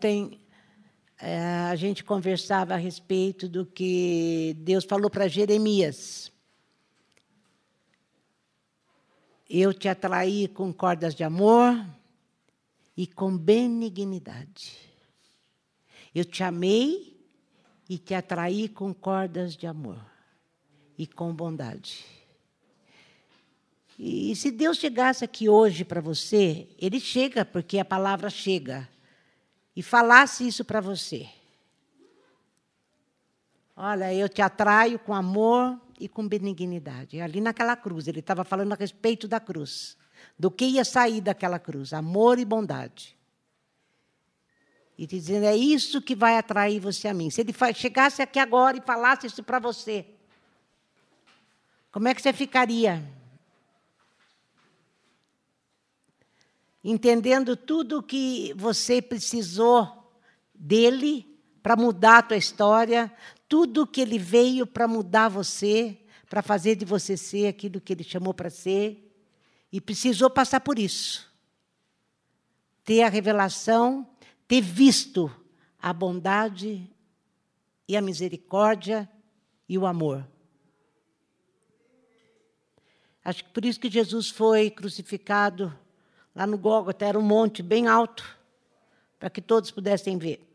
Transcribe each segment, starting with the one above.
Ontem é, a gente conversava a respeito do que Deus falou para Jeremias. Eu te atraí com cordas de amor e com benignidade. Eu te amei e te atraí com cordas de amor e com bondade. E se Deus chegasse aqui hoje para você, Ele chega porque a palavra chega, e falasse isso para você. Olha, eu te atraio com amor e com benignidade. Ali naquela cruz, ele estava falando a respeito da cruz, do que ia sair daquela cruz: amor e bondade. E dizendo, é isso que vai atrair você a mim. Se ele chegasse aqui agora e falasse isso para você, como é que você ficaria? Entendendo tudo o que você precisou dele para mudar a tua história, tudo que ele veio para mudar você, para fazer de você ser aquilo que ele chamou para ser, e precisou passar por isso. Ter a revelação, ter visto a bondade e a misericórdia e o amor. Acho que por isso que Jesus foi crucificado lá no Gólgota, era um monte bem alto, para que todos pudessem ver.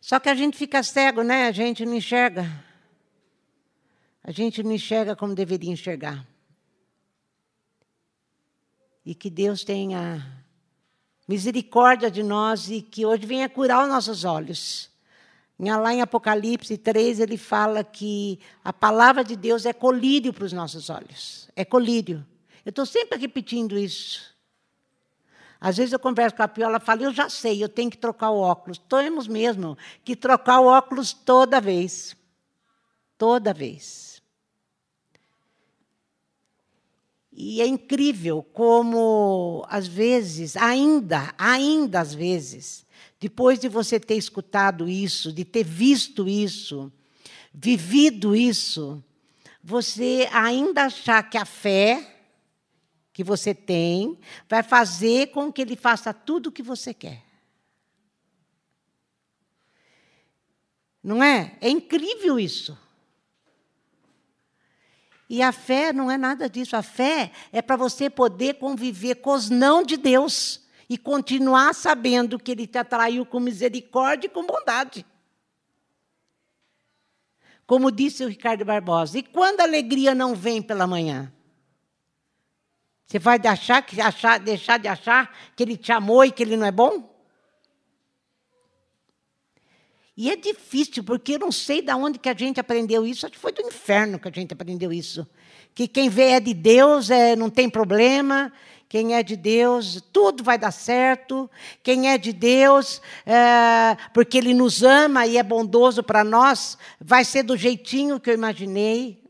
Só que a gente fica cego, né? A gente não enxerga. A gente não enxerga como deveria enxergar. E que Deus tenha misericórdia de nós e que hoje venha curar os nossos olhos. Lá em Apocalipse 3, ele fala que a palavra de Deus é colírio para os nossos olhos. É colírio. Eu estou sempre repetindo isso. Às vezes eu converso com a Pio, ela fala, eu já sei, eu tenho que trocar o óculos. Temos mesmo que trocar o óculos toda vez. Toda vez. E é incrível como, às vezes, ainda, ainda às vezes, depois de você ter escutado isso, de ter visto isso, vivido isso, você ainda achar que a fé que você tem vai fazer com que ele faça tudo o que você quer. Não é? É incrível isso. E a fé não é nada disso. A fé é para você poder conviver com os não de Deus e continuar sabendo que Ele te atraiu com misericórdia e com bondade. Como disse o Ricardo Barbosa. E quando a alegria não vem pela manhã? Você vai deixar, achar, deixar de achar que Ele te amou e que Ele não é bom? E é difícil, porque eu não sei de onde que a gente aprendeu isso. Acho que foi do inferno que a gente aprendeu isso. Que quem vê é de Deus, é, não tem problema. Quem é de Deus, tudo vai dar certo. Quem é de Deus, é, porque Ele nos ama e é bondoso para nós, vai ser do jeitinho que eu imaginei.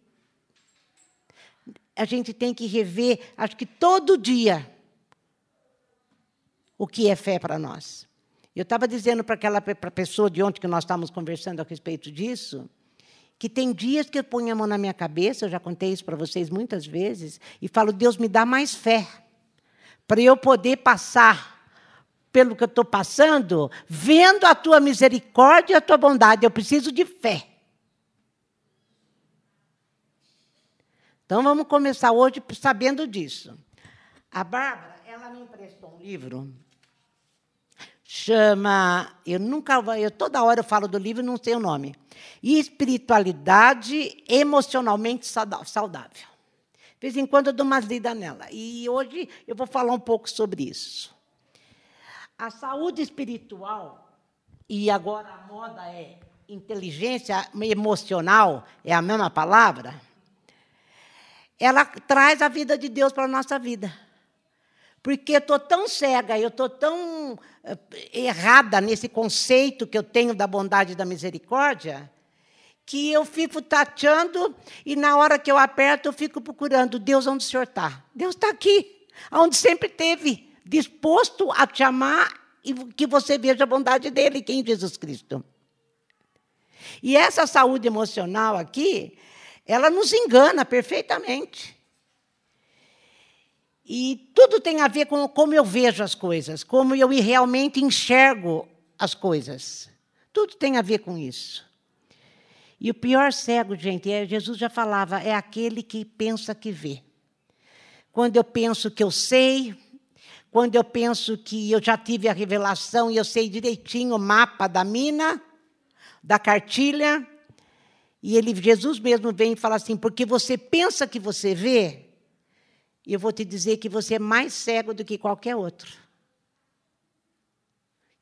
A gente tem que rever, acho que todo dia, o que é fé para nós. Eu estava dizendo para aquela pra pessoa de ontem que nós estávamos conversando a respeito disso, que tem dias que eu ponho a mão na minha cabeça, eu já contei isso para vocês muitas vezes, e falo, Deus me dá mais fé para eu poder passar pelo que eu estou passando, vendo a tua misericórdia e a tua bondade. Eu preciso de fé. Então vamos começar hoje sabendo disso. A Bárbara, ela me emprestou um livro. Chama, eu nunca, eu toda hora eu falo do livro e não sei o nome. Espiritualidade emocionalmente saudável. De vez em quando eu dou umas lidas nela. E hoje eu vou falar um pouco sobre isso. A saúde espiritual, e agora a moda é inteligência emocional, é a mesma palavra, ela traz a vida de Deus para a nossa vida. Porque eu estou tão cega, eu estou tão eh, errada nesse conceito que eu tenho da bondade e da misericórdia, que eu fico tateando e na hora que eu aperto eu fico procurando Deus onde o Senhor está. Deus está aqui, onde sempre teve, disposto a te amar e que você veja a bondade dele, que é em Jesus Cristo. E essa saúde emocional aqui, ela nos engana perfeitamente. E tudo tem a ver com como eu vejo as coisas, como eu realmente enxergo as coisas. Tudo tem a ver com isso. E o pior cego, gente, é, Jesus já falava, é aquele que pensa que vê. Quando eu penso que eu sei, quando eu penso que eu já tive a revelação e eu sei direitinho o mapa da mina, da cartilha, e ele, Jesus mesmo vem e fala assim: porque você pensa que você vê, eu vou te dizer que você é mais cego do que qualquer outro.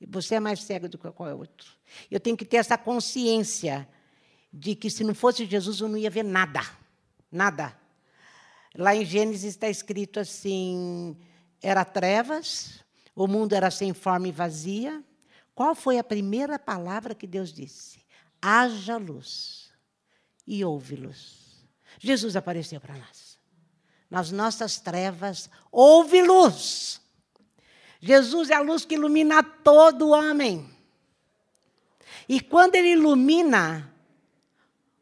Você é mais cego do que qualquer outro. Eu tenho que ter essa consciência de que se não fosse Jesus eu não ia ver nada. Nada. Lá em Gênesis está escrito assim: era trevas, o mundo era sem forma e vazia. Qual foi a primeira palavra que Deus disse? Haja luz e ouve luz. Jesus apareceu para nós nas nossas trevas, houve luz. Jesus é a luz que ilumina todo homem. E quando ele ilumina,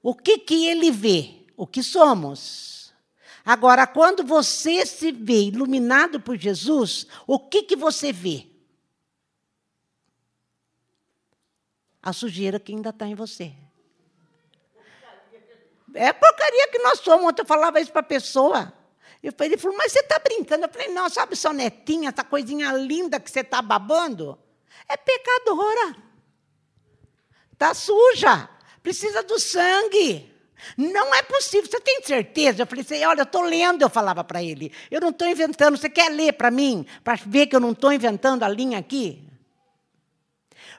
o que, que ele vê? O que somos. Agora, quando você se vê iluminado por Jesus, o que, que você vê? A sujeira que ainda está em você. É porcaria que nós somos. Ontem eu falava isso para a pessoa. Ele falou, mas você está brincando? Eu falei, não, sabe sua netinha, essa coisinha linda que você está babando? É pecadora. Está suja. Precisa do sangue. Não é possível. Você tem certeza? Eu falei assim, olha, eu estou lendo, eu falava para ele. Eu não estou inventando. Você quer ler para mim? Para ver que eu não estou inventando a linha aqui?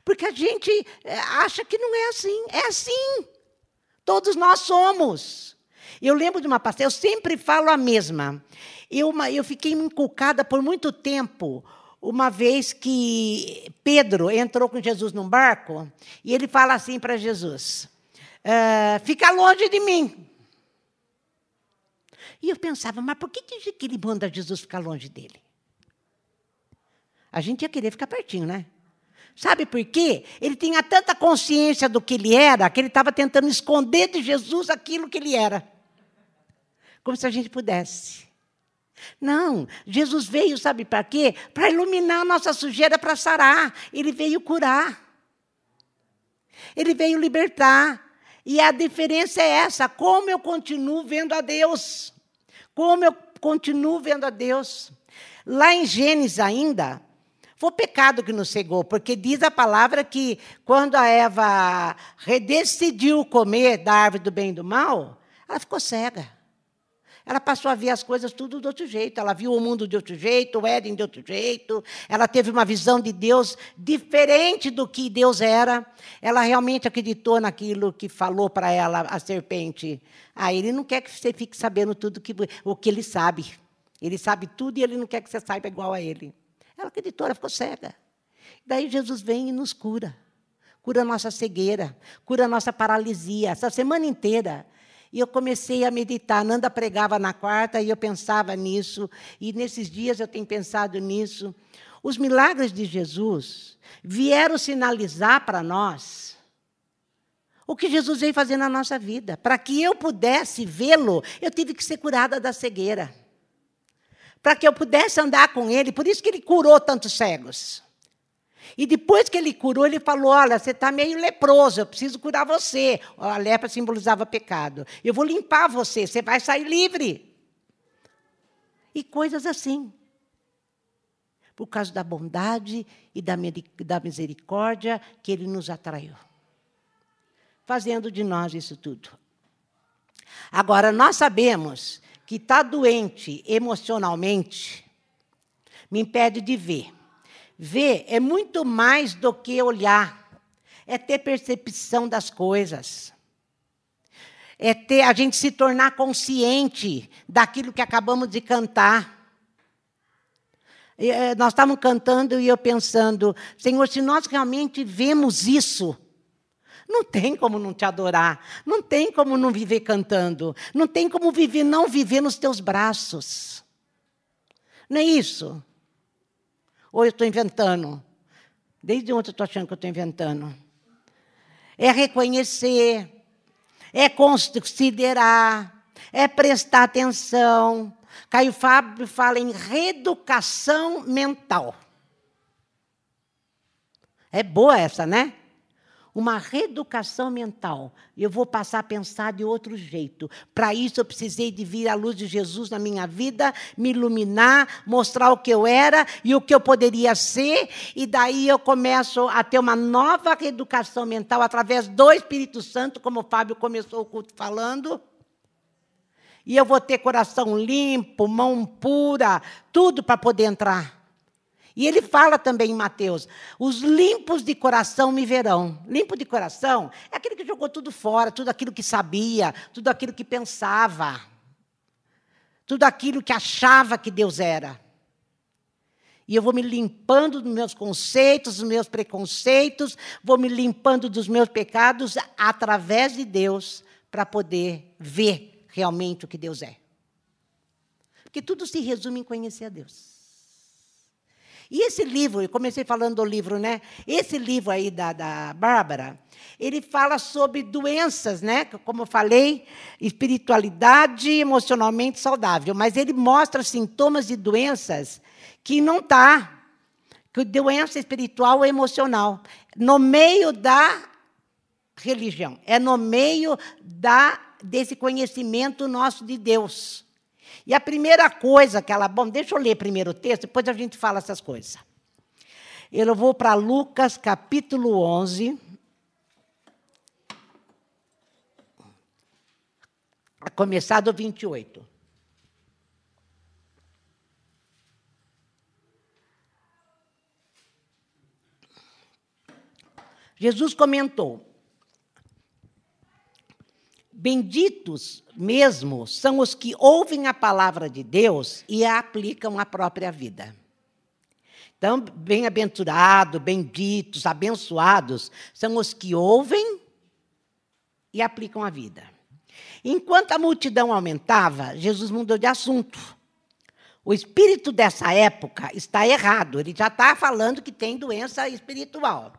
Porque a gente eh, acha que não é assim. É assim. Todos nós somos. Eu lembro de uma passagem, eu sempre falo a mesma. Eu, eu fiquei inculcada por muito tempo, uma vez que Pedro entrou com Jesus num barco, e ele fala assim para Jesus: uh, Fica longe de mim. E eu pensava, mas por que, que ele manda Jesus ficar longe dele? A gente ia querer ficar pertinho, né? Sabe por quê? Ele tinha tanta consciência do que ele era, que ele estava tentando esconder de Jesus aquilo que ele era como se a gente pudesse. Não, Jesus veio, sabe para quê? Para iluminar a nossa sujeira, para sarar. Ele veio curar. Ele veio libertar. E a diferença é essa: como eu continuo vendo a Deus. Como eu continuo vendo a Deus. Lá em Gênesis ainda, foi o pecado que nos cegou, porque diz a palavra que quando a Eva decidiu comer da árvore do bem e do mal, ela ficou cega. Ela passou a ver as coisas tudo de outro jeito. Ela viu o mundo de outro jeito, o Éden de outro jeito. Ela teve uma visão de Deus diferente do que Deus era. Ela realmente acreditou naquilo que falou para ela a serpente. Ah, ele não quer que você fique sabendo tudo que, o que ele sabe. Ele sabe tudo e ele não quer que você saiba igual a ele. Ela acreditou, ela ficou cega. Daí Jesus vem e nos cura. Cura a nossa cegueira, cura a nossa paralisia. Essa semana inteira e eu comecei a meditar. Nanda pregava na quarta e eu pensava nisso. E nesses dias eu tenho pensado nisso. Os milagres de Jesus vieram sinalizar para nós o que Jesus veio fazer na nossa vida. Para que eu pudesse vê-lo, eu tive que ser curada da cegueira. Para que eu pudesse andar com ele, por isso que ele curou tantos cegos. E depois que ele curou, ele falou: Olha, você está meio leproso, eu preciso curar você. A lepra simbolizava pecado. Eu vou limpar você, você vai sair livre. E coisas assim. Por causa da bondade e da misericórdia que ele nos atraiu. Fazendo de nós isso tudo. Agora, nós sabemos que estar tá doente emocionalmente me impede de ver. Ver é muito mais do que olhar, é ter percepção das coisas. É ter a gente se tornar consciente daquilo que acabamos de cantar. Eh, nós estávamos cantando e eu pensando, Senhor, se nós realmente vemos isso, não tem como não te adorar, não tem como não viver cantando, não tem como viver não viver nos teus braços. Não é isso? Ou eu estou inventando? Desde ontem eu estou achando que eu estou inventando. É reconhecer, é considerar, é prestar atenção. Caio Fábio fala em reeducação mental. É boa essa, né? Uma reeducação mental. Eu vou passar a pensar de outro jeito. Para isso, eu precisei de vir a luz de Jesus na minha vida, me iluminar, mostrar o que eu era e o que eu poderia ser. E daí eu começo a ter uma nova reeducação mental através do Espírito Santo, como o Fábio começou o culto falando. E eu vou ter coração limpo, mão pura, tudo para poder entrar. E ele fala também em Mateus: os limpos de coração me verão. Limpo de coração é aquele que jogou tudo fora, tudo aquilo que sabia, tudo aquilo que pensava, tudo aquilo que achava que Deus era. E eu vou me limpando dos meus conceitos, dos meus preconceitos, vou me limpando dos meus pecados através de Deus para poder ver realmente o que Deus é. Porque tudo se resume em conhecer a Deus. E esse livro, eu comecei falando do livro, né? Esse livro aí da, da Bárbara, ele fala sobre doenças, né? Como eu falei, espiritualidade emocionalmente saudável. Mas ele mostra sintomas de doenças que não está. Que doença espiritual ou emocional. No meio da religião. É no meio da, desse conhecimento nosso de Deus. E a primeira coisa que ela. Bom, deixa eu ler primeiro o texto, depois a gente fala essas coisas. Eu vou para Lucas capítulo 11. A começar do 28. Jesus comentou: Benditos mesmo são os que ouvem a palavra de Deus e a aplicam à própria vida. Então, bem-aventurados, benditos, abençoados são os que ouvem e aplicam a vida. Enquanto a multidão aumentava, Jesus mudou de assunto. O espírito dessa época está errado, ele já está falando que tem doença espiritual.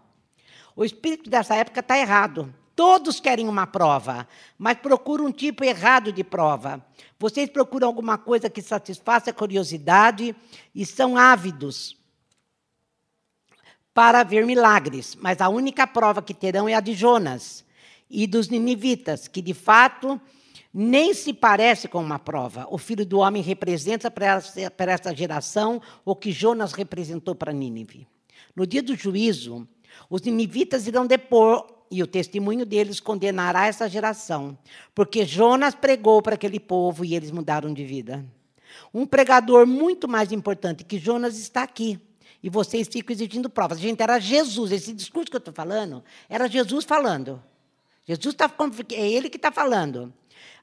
O espírito dessa época está errado. Todos querem uma prova, mas procuram um tipo errado de prova. Vocês procuram alguma coisa que satisfaça a curiosidade e são ávidos para ver milagres, mas a única prova que terão é a de Jonas e dos ninivitas, que de fato nem se parece com uma prova. O filho do homem representa para essa geração o que Jonas representou para Nínive. No dia do juízo, os ninivitas irão depor e o testemunho deles condenará essa geração, porque Jonas pregou para aquele povo e eles mudaram de vida. Um pregador muito mais importante que Jonas está aqui. E vocês ficam exigindo provas. Gente, era Jesus, esse discurso que eu estou falando, era Jesus falando. Jesus está é ele que está falando.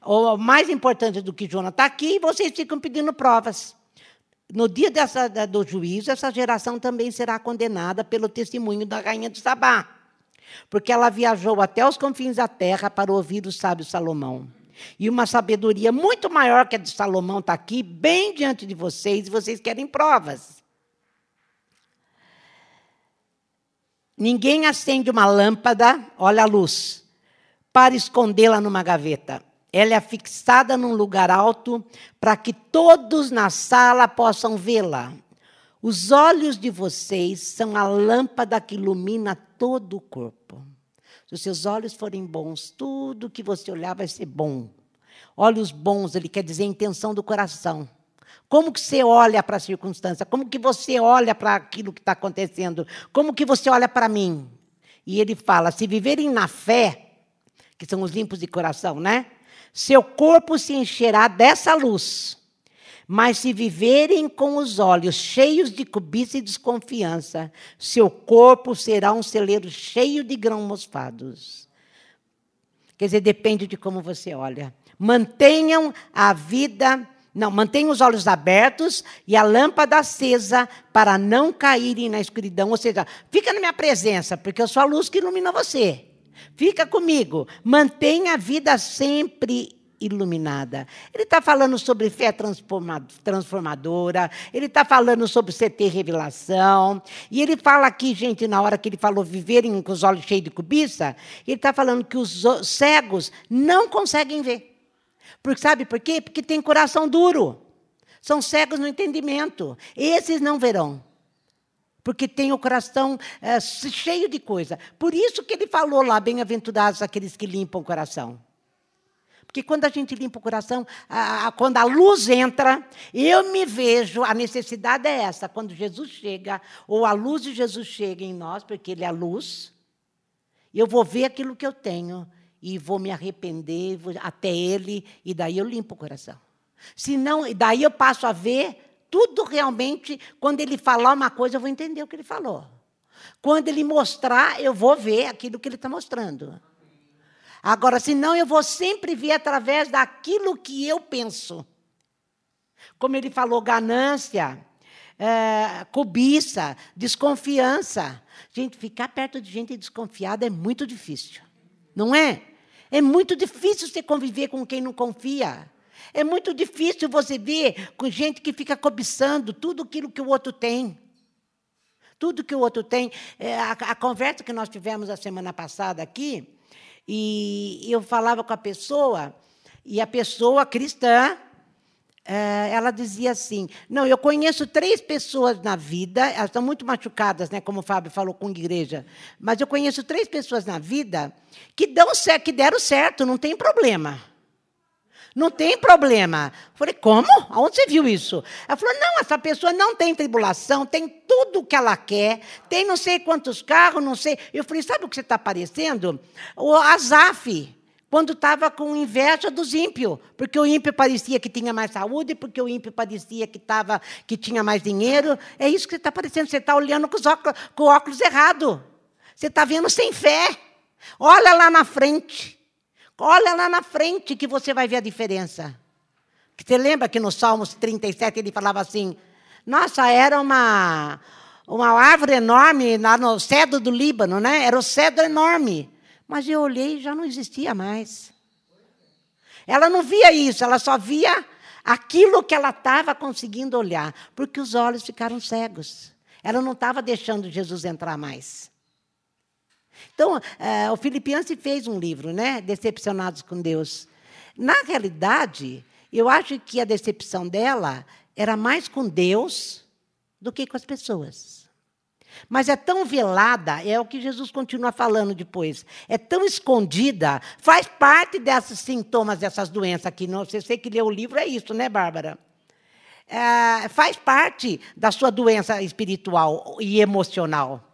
O mais importante do que Jonas está aqui, vocês ficam pedindo provas. No dia dessa, do juízo, essa geração também será condenada pelo testemunho da rainha de Sabá porque ela viajou até os confins da terra para ouvir o sábio Salomão. E uma sabedoria muito maior que a de Salomão está aqui, bem diante de vocês, e vocês querem provas. Ninguém acende uma lâmpada, olha a luz, para escondê-la numa gaveta. Ela é fixada num lugar alto para que todos na sala possam vê-la. Os olhos de vocês são a lâmpada que ilumina todo o corpo. Se os seus olhos forem bons, tudo que você olhar vai ser bom. Olhos bons, ele quer dizer intenção do coração. Como que você olha para a circunstância? Como que você olha para aquilo que está acontecendo? Como que você olha para mim? E ele fala: se viverem na fé, que são os limpos de coração, né? Seu corpo se encherá dessa luz. Mas se viverem com os olhos cheios de cobiça e desconfiança, seu corpo será um celeiro cheio de grãos mosfados. Quer dizer, depende de como você olha. Mantenham a vida, não, mantenham os olhos abertos e a lâmpada acesa para não caírem na escuridão. Ou seja, fica na minha presença, porque eu sou a luz que ilumina você. Fica comigo. Mantenha a vida sempre iluminada. Ele está falando sobre fé transformadora, ele está falando sobre você ter revelação. E ele fala aqui, gente, na hora que ele falou viverem com os olhos cheios de cobiça, ele está falando que os cegos não conseguem ver. Porque, sabe por quê? Porque tem coração duro. São cegos no entendimento. Esses não verão. Porque tem o coração é, cheio de coisa. Por isso que ele falou lá, bem-aventurados aqueles que limpam o coração. Porque quando a gente limpa o coração, a, a, quando a luz entra, eu me vejo, a necessidade é essa, quando Jesus chega, ou a luz de Jesus chega em nós, porque Ele é a luz, eu vou ver aquilo que eu tenho e vou me arrepender vou até Ele, e daí eu limpo o coração. Senão, daí eu passo a ver tudo realmente, quando Ele falar uma coisa, eu vou entender o que Ele falou. Quando Ele mostrar, eu vou ver aquilo que Ele está mostrando. Agora, senão eu vou sempre ver através daquilo que eu penso. Como ele falou, ganância, é, cobiça, desconfiança. Gente, ficar perto de gente desconfiada é muito difícil. Não é? É muito difícil você conviver com quem não confia. É muito difícil você ver com gente que fica cobiçando tudo aquilo que o outro tem. Tudo que o outro tem. É, a, a conversa que nós tivemos a semana passada aqui, e eu falava com a pessoa, e a pessoa cristã, eh, ela dizia assim: Não, eu conheço três pessoas na vida, elas estão muito machucadas, né, como o Fábio falou com a igreja, mas eu conheço três pessoas na vida que, dão que deram certo, não tem problema. Não tem problema. Eu falei, como? Aonde você viu isso? Ela falou, não, essa pessoa não tem tribulação, tem tudo o que ela quer, tem não sei quantos carros, não sei. Eu falei, sabe o que você está parecendo? O Azaf, quando estava com inveja dos ímpios, porque o ímpio parecia que tinha mais saúde, porque o ímpio parecia que, tava, que tinha mais dinheiro. É isso que você está parecendo, você está olhando com, os óculos, com o óculos errado. Você está vendo sem fé. Olha lá na frente. Olha lá na frente que você vai ver a diferença. Você lembra que no Salmos 37 ele falava assim: Nossa, era uma, uma árvore enorme lá no cedro do Líbano, né? Era o cedro enorme. Mas eu olhei e já não existia mais. Ela não via isso, ela só via aquilo que ela estava conseguindo olhar, porque os olhos ficaram cegos. Ela não estava deixando Jesus entrar mais. Então, é, o Filipianse fez um livro, né? Decepcionados com Deus. Na realidade, eu acho que a decepção dela era mais com Deus do que com as pessoas. Mas é tão velada, é o que Jesus continua falando depois. É tão escondida, faz parte desses sintomas dessas doenças aqui. Você sei que leu o livro, é isso, né, Bárbara? É, faz parte da sua doença espiritual e emocional.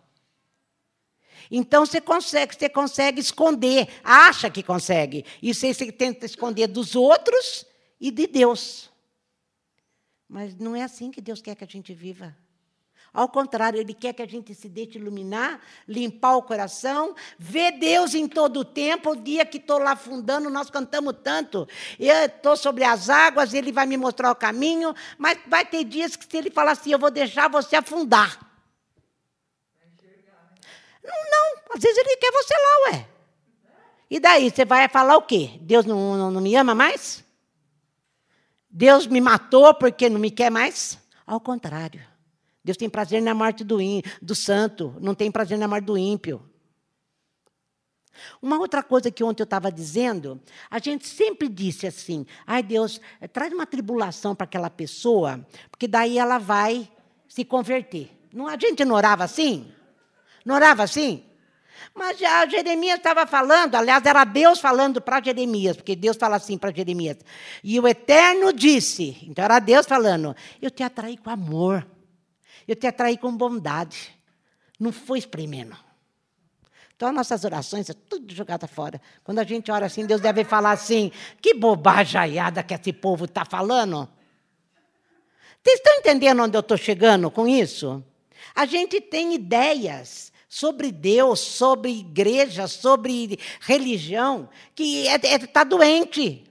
Então você consegue, você consegue esconder, acha que consegue. E você, você tenta esconder dos outros e de Deus. Mas não é assim que Deus quer que a gente viva. Ao contrário, Ele quer que a gente se deixe iluminar, limpar o coração, ver Deus em todo o tempo. O dia que estou lá afundando, nós cantamos tanto. Eu estou sobre as águas, Ele vai me mostrar o caminho, mas vai ter dias que se Ele falar assim, eu vou deixar você afundar. Não, não, às vezes ele quer você lá, ué. E daí, você vai falar o quê? Deus não, não, não me ama mais? Deus me matou porque não me quer mais? Ao contrário. Deus tem prazer na morte do, do santo, não tem prazer na morte do ímpio. Uma outra coisa que ontem eu estava dizendo, a gente sempre disse assim: ai Deus, traz uma tribulação para aquela pessoa, porque daí ela vai se converter. Não, a gente não orava assim? Não orava assim? Mas já Jeremias estava falando, aliás, era Deus falando para Jeremias, porque Deus fala assim para Jeremias. E o Eterno disse, então era Deus falando: Eu te atraí com amor, eu te atraí com bondade, não foi espremendo. Então, nossas orações é tudo jogada fora. Quando a gente ora assim, Deus deve falar assim: Que bobajaiada que esse povo está falando. Vocês estão entendendo onde eu estou chegando com isso? A gente tem ideias sobre Deus, sobre igreja, sobre religião, que está é, é, tá doente.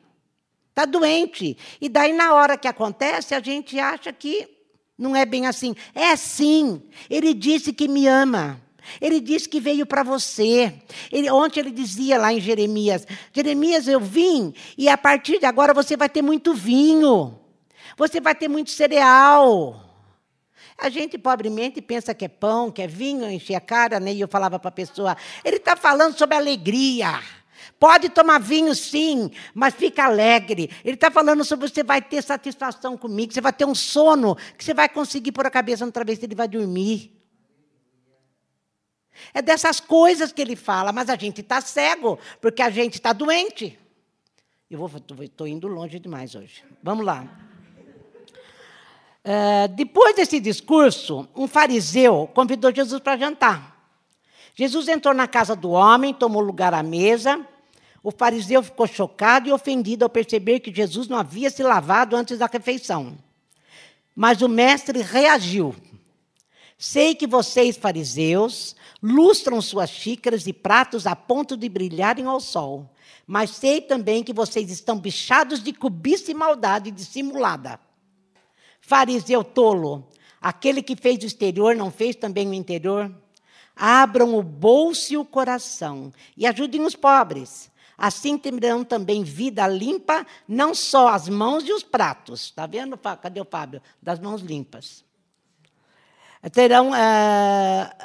Está doente. E daí, na hora que acontece, a gente acha que não é bem assim. É sim. Ele disse que me ama. Ele disse que veio para você. Ele, ontem ele dizia lá em Jeremias: Jeremias, eu vim e a partir de agora você vai ter muito vinho, você vai ter muito cereal. A gente pobremente pensa que é pão, que é vinho, encher a cara, né? E eu falava para a pessoa, ele está falando sobre alegria. Pode tomar vinho, sim, mas fica alegre. Ele está falando sobre você vai ter satisfação comigo, você vai ter um sono, que você vai conseguir pôr a cabeça no travesseiro e vai dormir. É dessas coisas que ele fala, mas a gente está cego, porque a gente está doente. Eu estou indo longe demais hoje. Vamos lá. Uh, depois desse discurso, um fariseu convidou Jesus para jantar. Jesus entrou na casa do homem, tomou lugar à mesa. O fariseu ficou chocado e ofendido ao perceber que Jesus não havia se lavado antes da refeição. Mas o mestre reagiu. Sei que vocês, fariseus, lustram suas xícaras e pratos a ponto de brilharem ao sol, mas sei também que vocês estão bichados de cobiça e maldade dissimulada. Fariseu tolo, aquele que fez o exterior não fez também o interior? Abram o bolso e o coração e ajudem os pobres. Assim terão também vida limpa, não só as mãos e os pratos. Está vendo? Cadê o Fábio? Das mãos limpas. Terão uh,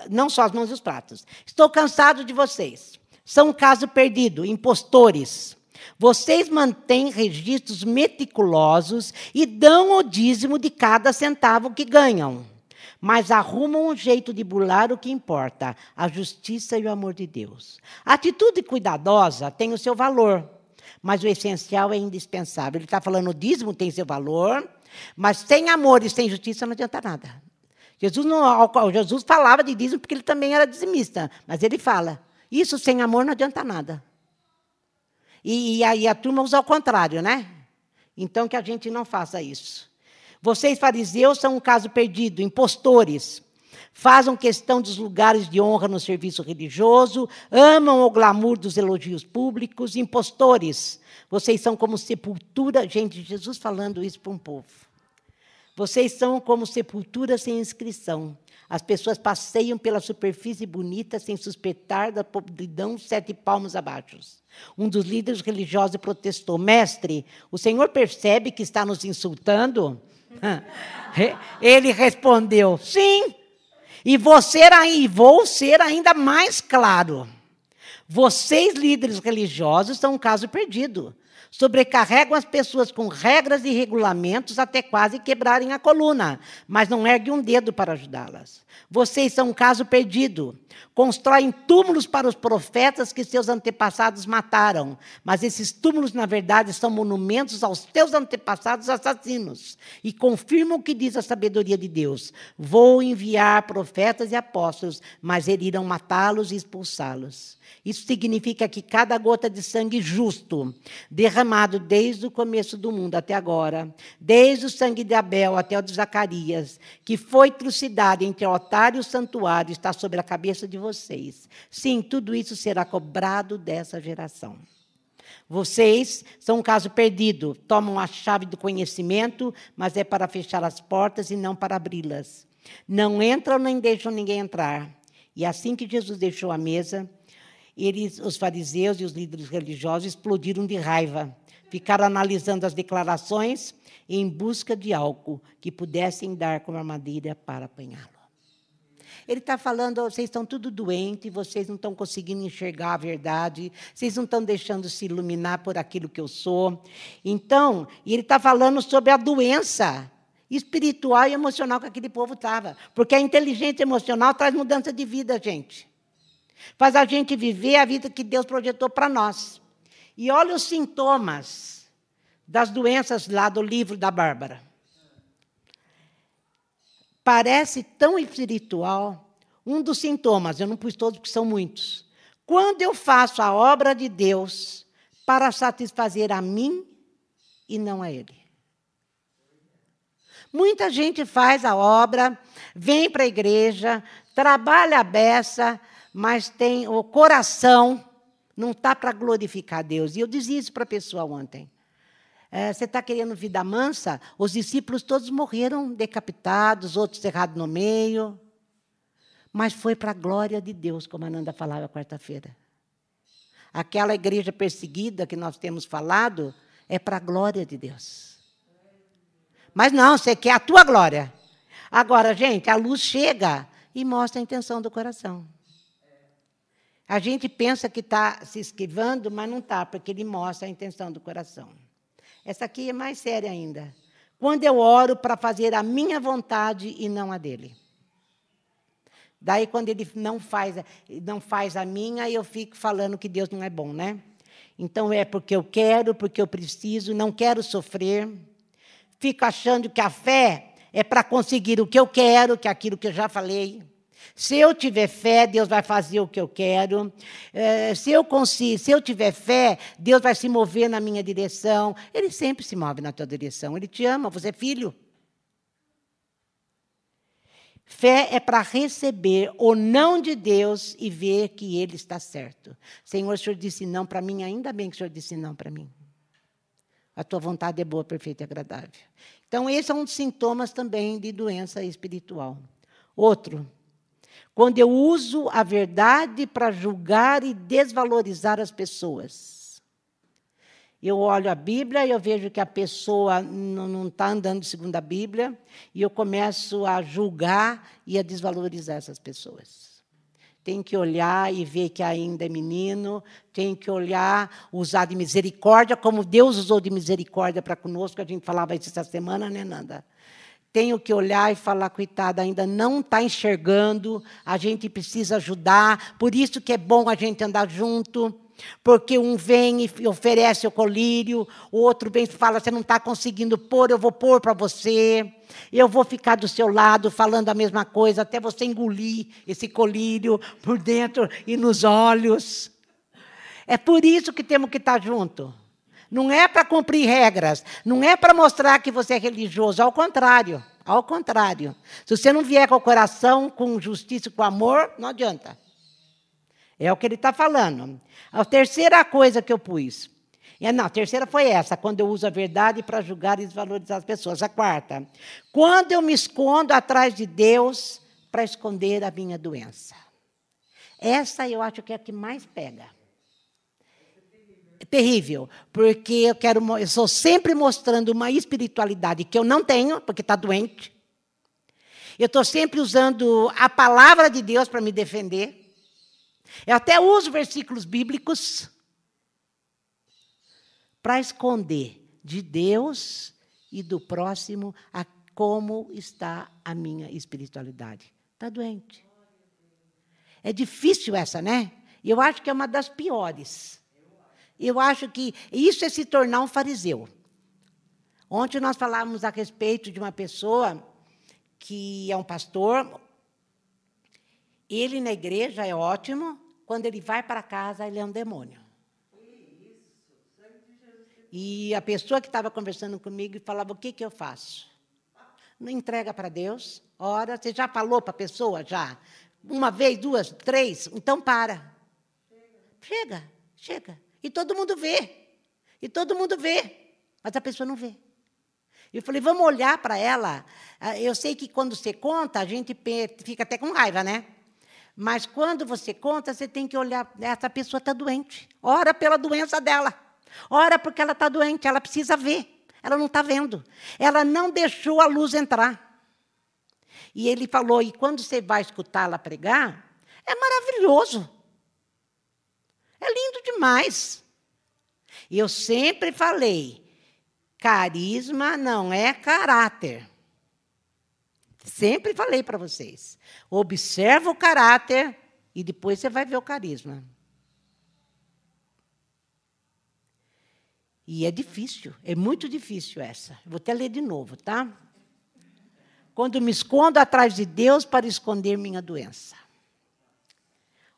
não só as mãos e os pratos. Estou cansado de vocês. São um caso perdido, impostores. Vocês mantêm registros meticulosos e dão o dízimo de cada centavo que ganham. Mas arrumam um jeito de bular o que importa, a justiça e o amor de Deus. A atitude cuidadosa tem o seu valor, mas o essencial é indispensável. Ele está falando o dízimo tem seu valor, mas sem amor e sem justiça não adianta nada. Jesus, não, Jesus falava de dízimo porque ele também era dizimista, mas ele fala, isso sem amor não adianta nada. E, e aí a turma usa ao contrário, né? Então que a gente não faça isso. Vocês, fariseus, são um caso perdido, impostores. Fazem questão dos lugares de honra no serviço religioso, amam o glamour dos elogios públicos, impostores. Vocês são como sepultura. Gente, Jesus falando isso para um povo. Vocês são como sepultura sem inscrição. As pessoas passeiam pela superfície bonita sem suspeitar da podridão sete palmos abaixo. Um dos líderes religiosos protestou: Mestre, o senhor percebe que está nos insultando? Ele respondeu: Sim, e vou ser, vou ser ainda mais claro. Vocês, líderes religiosos, são um caso perdido sobrecarregam as pessoas com regras e regulamentos até quase quebrarem a coluna, mas não ergue um dedo para ajudá-las. Vocês são um caso perdido. Constroem túmulos para os profetas que seus antepassados mataram, mas esses túmulos, na verdade, são monumentos aos teus antepassados assassinos e confirmam o que diz a sabedoria de Deus. Vou enviar profetas e apóstolos, mas eles irão matá-los e expulsá-los. Isso significa que cada gota de sangue justo, derramado desde o começo do mundo até agora, desde o sangue de Abel até o de Zacarias, que foi trucidado entre o altar e o santuário, está sobre a cabeça de vocês. Sim, tudo isso será cobrado dessa geração. Vocês são um caso perdido, tomam a chave do conhecimento, mas é para fechar as portas e não para abri-las. Não entram nem deixam ninguém entrar. E assim que Jesus deixou a mesa, eles, os fariseus e os líderes religiosos explodiram de raiva. Ficaram analisando as declarações em busca de algo que pudessem dar como armadilha para apanhá-lo. Ele está falando, vocês estão tudo doentes, vocês não estão conseguindo enxergar a verdade, vocês não estão deixando se iluminar por aquilo que eu sou. Então, ele está falando sobre a doença espiritual e emocional que aquele povo estava. Porque a inteligência emocional traz mudança de vida, gente. Faz a gente viver a vida que Deus projetou para nós. E olha os sintomas das doenças lá do livro da Bárbara. Parece tão espiritual. Um dos sintomas, eu não pus todos porque são muitos. Quando eu faço a obra de Deus para satisfazer a mim e não a Ele. Muita gente faz a obra, vem para a igreja, trabalha a beça, mas tem o coração não está para glorificar Deus. E eu dizia isso para a pessoa ontem. É, você está querendo vida mansa? Os discípulos todos morreram decapitados, outros cerrados no meio. Mas foi para a glória de Deus, como a Nanda falava quarta-feira. Aquela igreja perseguida que nós temos falado é para a glória de Deus. Mas não, você quer a tua glória. Agora, gente, a luz chega e mostra a intenção do coração. A gente pensa que está se esquivando, mas não está, porque ele mostra a intenção do coração. Essa aqui é mais séria ainda. Quando eu oro para fazer a minha vontade e não a dele. Daí, quando ele não faz, não faz a minha, eu fico falando que Deus não é bom, né? Então é porque eu quero, porque eu preciso, não quero sofrer. Fico achando que a fé é para conseguir o que eu quero, que é aquilo que eu já falei. Se eu tiver fé, Deus vai fazer o que eu quero. É, se, eu consigo, se eu tiver fé, Deus vai se mover na minha direção. Ele sempre se move na tua direção. Ele te ama, você é filho. Fé é para receber o não de Deus e ver que Ele está certo. Senhor, o Senhor disse não para mim, ainda bem que o Senhor disse não para mim. A tua vontade é boa, perfeita e agradável. Então, esse é um dos sintomas também de doença espiritual. Outro, quando eu uso a verdade para julgar e desvalorizar as pessoas. Eu olho a Bíblia e eu vejo que a pessoa não está andando segundo a Bíblia, e eu começo a julgar e a desvalorizar essas pessoas. Tem que olhar e ver que ainda é menino, tem que olhar, usar de misericórdia, como Deus usou de misericórdia para conosco, a gente falava isso essa semana, né, Nanda? Tenho que olhar e falar, coitada, ainda não está enxergando, a gente precisa ajudar, por isso que é bom a gente andar junto, porque um vem e oferece o colírio, o outro vem e fala, você não está conseguindo pôr, eu vou pôr para você, eu vou ficar do seu lado falando a mesma coisa, até você engolir esse colírio por dentro e nos olhos. É por isso que temos que estar junto. Não é para cumprir regras, não é para mostrar que você é religioso, ao contrário. Ao contrário. Se você não vier com o coração, com justiça, com amor, não adianta. É o que ele está falando. A terceira coisa que eu pus. É, não, a terceira foi essa, quando eu uso a verdade para julgar e desvalorizar as pessoas. A quarta, quando eu me escondo atrás de Deus para esconder a minha doença. Essa eu acho que é a que mais pega terrível, porque eu quero, eu estou sempre mostrando uma espiritualidade que eu não tenho, porque está doente. Eu estou sempre usando a palavra de Deus para me defender. Eu até uso versículos bíblicos para esconder de Deus e do próximo a como está a minha espiritualidade. Está doente. É difícil essa, né? E eu acho que é uma das piores. Eu acho que isso é se tornar um fariseu. Ontem nós falávamos a respeito de uma pessoa que é um pastor. Ele na igreja é ótimo, quando ele vai para casa, ele é um demônio. E a pessoa que estava conversando comigo falava: O que, que eu faço? Não entrega para Deus, ora. Você já falou para a pessoa? Já? Uma vez, duas, três? Então para. Chega, chega. E todo mundo vê. E todo mundo vê. Mas a pessoa não vê. Eu falei, vamos olhar para ela. Ah, eu sei que quando você conta, a gente fica até com raiva, né? Mas quando você conta, você tem que olhar. Essa pessoa está doente. Ora pela doença dela. Ora porque ela está doente. Ela precisa ver. Ela não está vendo. Ela não deixou a luz entrar. E ele falou: e quando você vai escutá-la pregar, é maravilhoso. É lindo demais. E eu sempre falei: carisma não é caráter. Sempre falei para vocês. Observa o caráter e depois você vai ver o carisma. E é difícil, é muito difícil essa. Vou até ler de novo, tá? Quando me escondo atrás de Deus para esconder minha doença.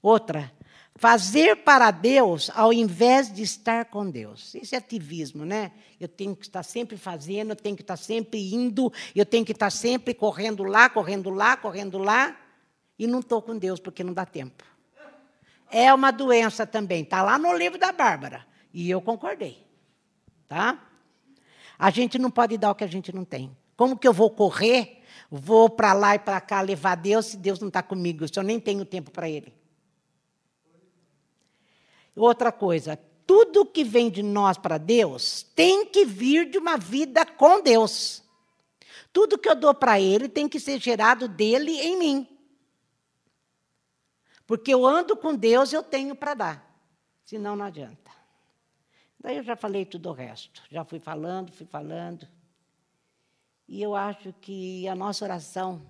Outra, Fazer para Deus ao invés de estar com Deus. Isso é ativismo, né? Eu tenho que estar sempre fazendo, eu tenho que estar sempre indo, eu tenho que estar sempre correndo lá, correndo lá, correndo lá, e não estou com Deus porque não dá tempo. É uma doença também, está lá no livro da Bárbara, e eu concordei. Tá? A gente não pode dar o que a gente não tem. Como que eu vou correr, vou para lá e para cá levar Deus se Deus não está comigo, se eu nem tenho tempo para Ele? Outra coisa, tudo que vem de nós para Deus tem que vir de uma vida com Deus. Tudo que eu dou para Ele tem que ser gerado dele em mim. Porque eu ando com Deus, eu tenho para dar. Senão não adianta. Daí eu já falei tudo o resto. Já fui falando, fui falando. E eu acho que a nossa oração,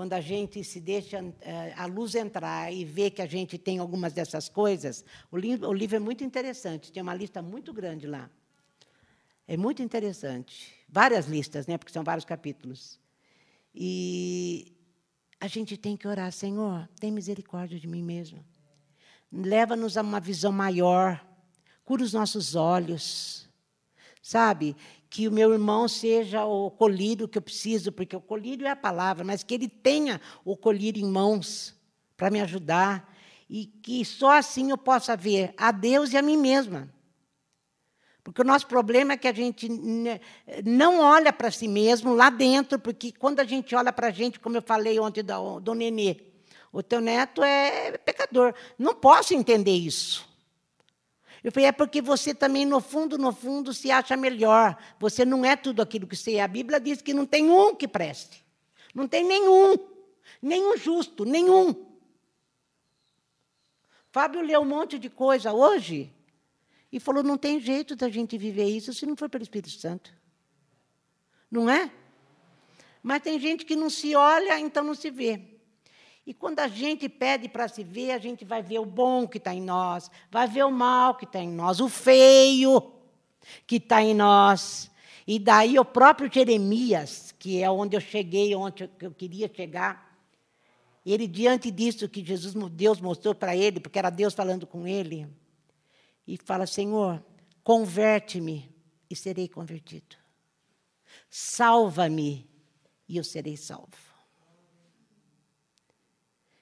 quando a gente se deixa eh, a luz entrar e vê que a gente tem algumas dessas coisas, o livro, é muito interessante, tem uma lista muito grande lá. É muito interessante. Várias listas, né? Porque são vários capítulos. E a gente tem que orar, Senhor, tem misericórdia de mim mesmo. Leva-nos a uma visão maior. Cura os nossos olhos. Sabe? Que o meu irmão seja o colírio que eu preciso, porque o colírio é a palavra, mas que ele tenha o colírio em mãos para me ajudar. E que só assim eu possa ver a Deus e a mim mesma. Porque o nosso problema é que a gente não olha para si mesmo lá dentro, porque quando a gente olha para a gente, como eu falei ontem do, do Nenê, o teu neto é pecador. Não posso entender isso. Eu falei, é porque você também, no fundo, no fundo, se acha melhor. Você não é tudo aquilo que você é. A Bíblia diz que não tem um que preste. Não tem nenhum. Nenhum justo, nenhum. Fábio leu um monte de coisa hoje e falou: não tem jeito da gente viver isso se não for pelo Espírito Santo. Não é? Mas tem gente que não se olha, então não se vê. E quando a gente pede para se ver, a gente vai ver o bom que está em nós, vai ver o mal que está em nós, o feio que está em nós. E daí o próprio Jeremias, que é onde eu cheguei, onde eu queria chegar, ele, diante disso que Jesus, Deus mostrou para ele, porque era Deus falando com ele, e fala: Senhor, converte-me e serei convertido. Salva-me e eu serei salvo.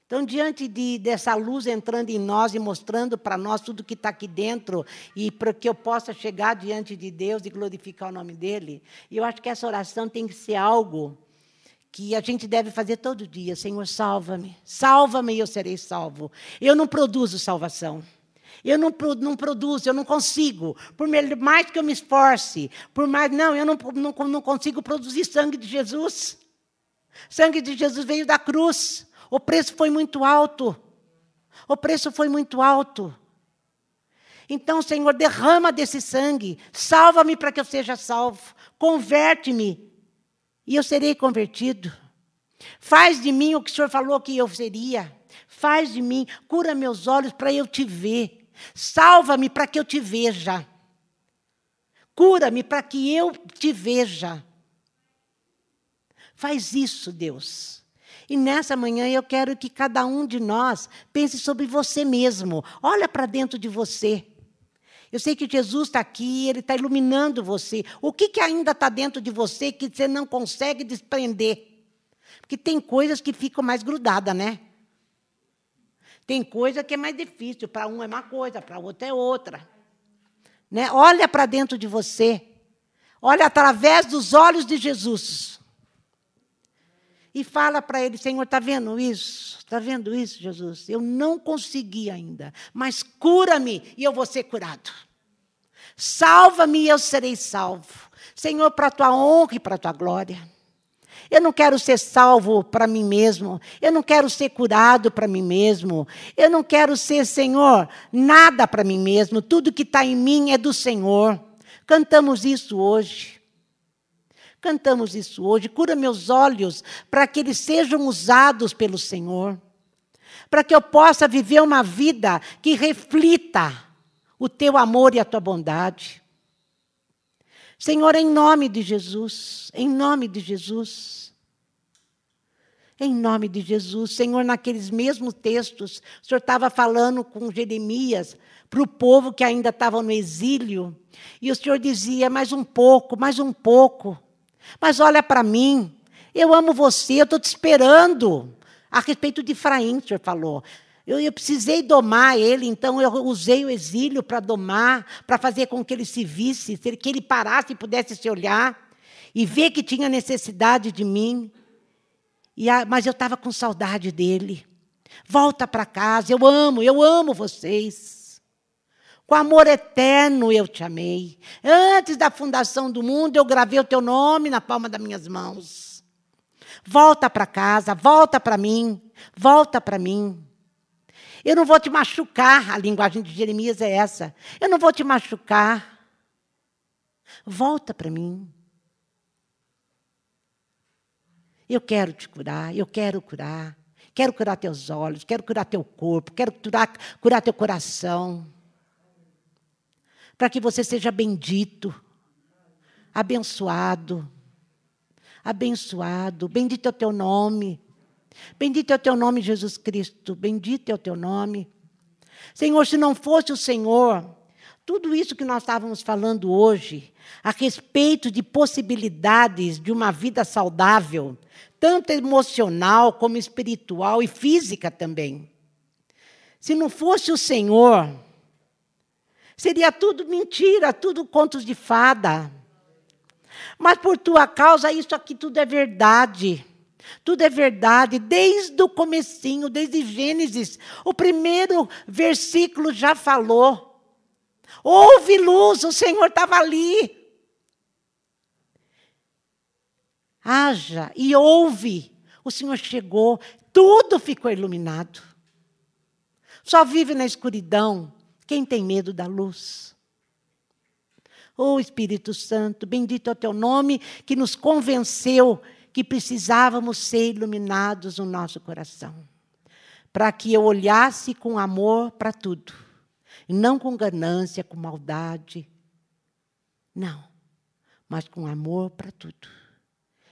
Então, diante de, dessa luz entrando em nós e mostrando para nós tudo que está aqui dentro, e para que eu possa chegar diante de Deus e glorificar o nome dEle, eu acho que essa oração tem que ser algo que a gente deve fazer todo dia. Senhor, salva-me, salva-me e eu serei salvo. Eu não produzo salvação. Eu não, não produzo, eu não consigo. Por mais que eu me esforce, por mais. Não, eu não, não, não consigo produzir sangue de Jesus. Sangue de Jesus veio da cruz. O preço foi muito alto. O preço foi muito alto. Então, Senhor, derrama desse sangue. Salva-me para que eu seja salvo. Converte-me e eu serei convertido. Faz de mim o que o Senhor falou que eu seria. Faz de mim, cura meus olhos para eu te ver. Salva-me para que eu te veja. Cura-me para que eu te veja. Faz isso, Deus. E nessa manhã eu quero que cada um de nós pense sobre você mesmo. Olha para dentro de você. Eu sei que Jesus está aqui, Ele está iluminando você. O que, que ainda está dentro de você que você não consegue desprender? Porque tem coisas que ficam mais grudadas, né? Tem coisa que é mais difícil, para um é uma coisa, para outro é outra. Né? Olha para dentro de você. Olha através dos olhos de Jesus. E fala para ele, Senhor, está vendo isso? Está vendo isso, Jesus? Eu não consegui ainda, mas cura-me e eu vou ser curado. Salva-me e eu serei salvo. Senhor, para a tua honra e para a tua glória. Eu não quero ser salvo para mim mesmo. Eu não quero ser curado para mim mesmo. Eu não quero ser, Senhor, nada para mim mesmo. Tudo que está em mim é do Senhor. Cantamos isso hoje. Cantamos isso hoje. Cura meus olhos para que eles sejam usados pelo Senhor. Para que eu possa viver uma vida que reflita o teu amor e a tua bondade. Senhor, em nome de Jesus, em nome de Jesus. Em nome de Jesus, Senhor, naqueles mesmos textos, o Senhor estava falando com Jeremias para o povo que ainda estava no exílio, e o Senhor dizia: mais um pouco, mais um pouco, mas olha para mim, eu amo você, eu estou te esperando. A respeito de Efraim, o Senhor falou. Eu, eu precisei domar ele, então eu usei o exílio para domar, para fazer com que ele se visse, que ele parasse e pudesse se olhar e ver que tinha necessidade de mim. A, mas eu estava com saudade dele. Volta para casa, eu amo, eu amo vocês. Com amor eterno eu te amei. Antes da fundação do mundo, eu gravei o teu nome na palma das minhas mãos. Volta para casa, volta para mim, volta para mim. Eu não vou te machucar, a linguagem de Jeremias é essa. Eu não vou te machucar. Volta para mim. Eu quero te curar, eu quero curar. Quero curar teus olhos, quero curar teu corpo, quero curar, curar teu coração. Para que você seja bendito, abençoado. Abençoado, bendito é o teu nome. Bendito é o teu nome, Jesus Cristo. Bendito é o teu nome. Senhor, se não fosse o Senhor, tudo isso que nós estávamos falando hoje, a respeito de possibilidades de uma vida saudável, tanto emocional como espiritual e física também. Se não fosse o Senhor, seria tudo mentira, tudo contos de fada. Mas por tua causa, isso aqui tudo é verdade. Tudo é verdade, desde o comecinho, desde Gênesis. O primeiro versículo já falou. Houve luz, o Senhor estava ali. Haja e ouve. O Senhor chegou, tudo ficou iluminado. Só vive na escuridão quem tem medo da luz. Oh Espírito Santo, bendito é o teu nome que nos convenceu que precisávamos ser iluminados no nosso coração, para que eu olhasse com amor para tudo, e não com ganância, com maldade. Não, mas com amor para tudo.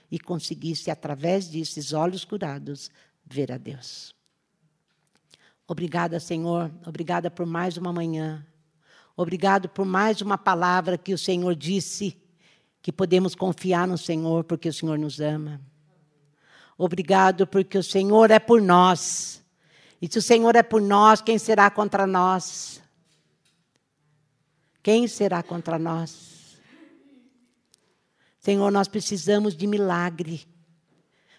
E conseguisse, através desses olhos curados, ver a Deus. Obrigada, Senhor. Obrigada por mais uma manhã. Obrigado por mais uma palavra que o Senhor disse que podemos confiar no Senhor porque o Senhor nos ama. Obrigado porque o Senhor é por nós. E se o Senhor é por nós, quem será contra nós? Quem será contra nós? Senhor, nós precisamos de milagre.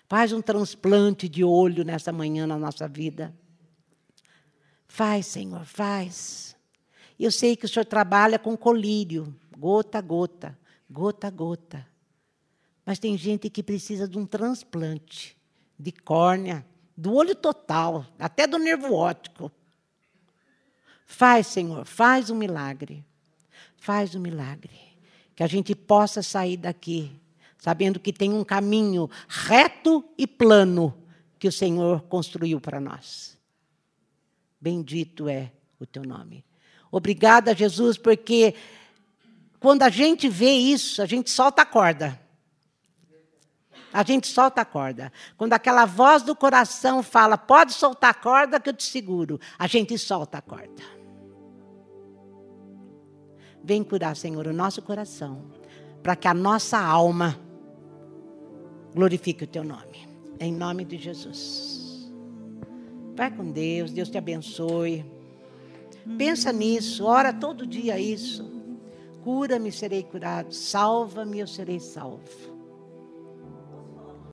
Faz um transplante de olho nessa manhã na nossa vida. Faz, Senhor, faz. Eu sei que o Senhor trabalha com colírio, gota a gota gota a gota. Mas tem gente que precisa de um transplante de córnea, do olho total, até do nervo óptico. Faz, Senhor, faz um milagre. Faz um milagre. Que a gente possa sair daqui sabendo que tem um caminho reto e plano que o Senhor construiu para nós. Bendito é o teu nome. Obrigada, Jesus, porque quando a gente vê isso, a gente solta a corda. A gente solta a corda. Quando aquela voz do coração fala, pode soltar a corda que eu te seguro, a gente solta a corda. Vem curar, Senhor, o nosso coração, para que a nossa alma glorifique o teu nome. Em nome de Jesus. Vai com Deus, Deus te abençoe. Pensa nisso, ora todo dia isso. Cura-me, serei curado. Salva-me, eu serei salvo.